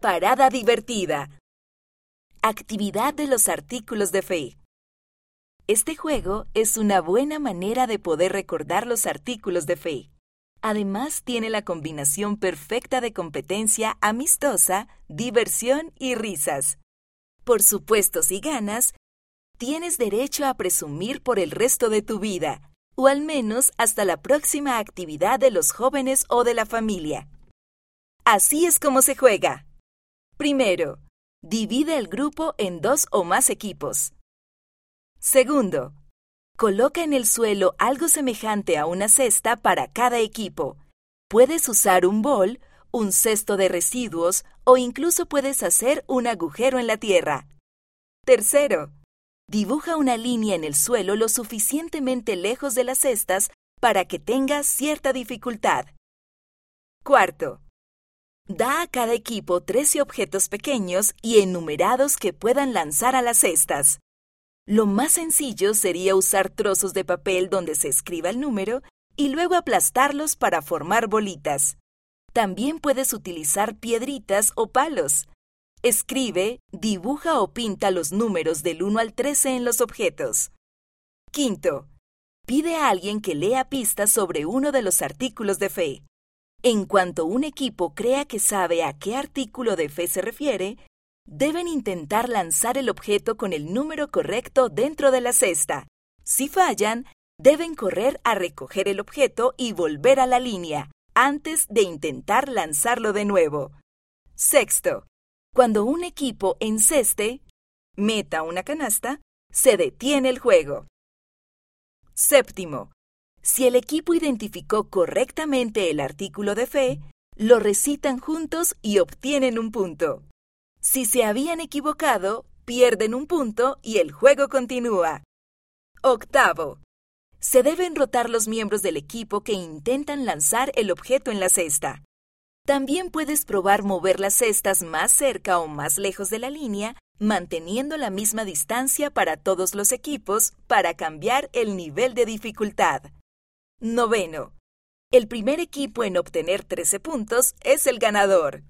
Parada divertida. Actividad de los artículos de fe. Este juego es una buena manera de poder recordar los artículos de fe. Además, tiene la combinación perfecta de competencia amistosa, diversión y risas. Por supuesto, si ganas, tienes derecho a presumir por el resto de tu vida, o al menos hasta la próxima actividad de los jóvenes o de la familia. Así es como se juega. Primero, divide el grupo en dos o más equipos. Segundo, coloca en el suelo algo semejante a una cesta para cada equipo. Puedes usar un bol, un cesto de residuos o incluso puedes hacer un agujero en la tierra. Tercero, dibuja una línea en el suelo lo suficientemente lejos de las cestas para que tengas cierta dificultad. Cuarto, da a cada equipo 13 objetos pequeños y enumerados que puedan lanzar a las cestas. Lo más sencillo sería usar trozos de papel donde se escriba el número y luego aplastarlos para formar bolitas. También puedes utilizar piedritas o palos. Escribe, dibuja o pinta los números del 1 al 13 en los objetos. Quinto, pide a alguien que lea pistas sobre uno de los artículos de fe. En cuanto un equipo crea que sabe a qué artículo de fe se refiere, deben intentar lanzar el objeto con el número correcto dentro de la cesta. Si fallan, deben correr a recoger el objeto y volver a la línea, antes de intentar lanzarlo de nuevo. Sexto, cuando un equipo enceste, meta una canasta, se detiene el juego. Séptimo, si el equipo identificó correctamente el artículo de fe, lo recitan juntos y obtienen un punto. Si se habían equivocado, pierden un punto y el juego continúa. Octavo. Se deben rotar los miembros del equipo que intentan lanzar el objeto en la cesta. También puedes probar mover las cestas más cerca o más lejos de la línea, manteniendo la misma distancia para todos los equipos para cambiar el nivel de dificultad. Noveno. El primer equipo en obtener 13 puntos es el ganador.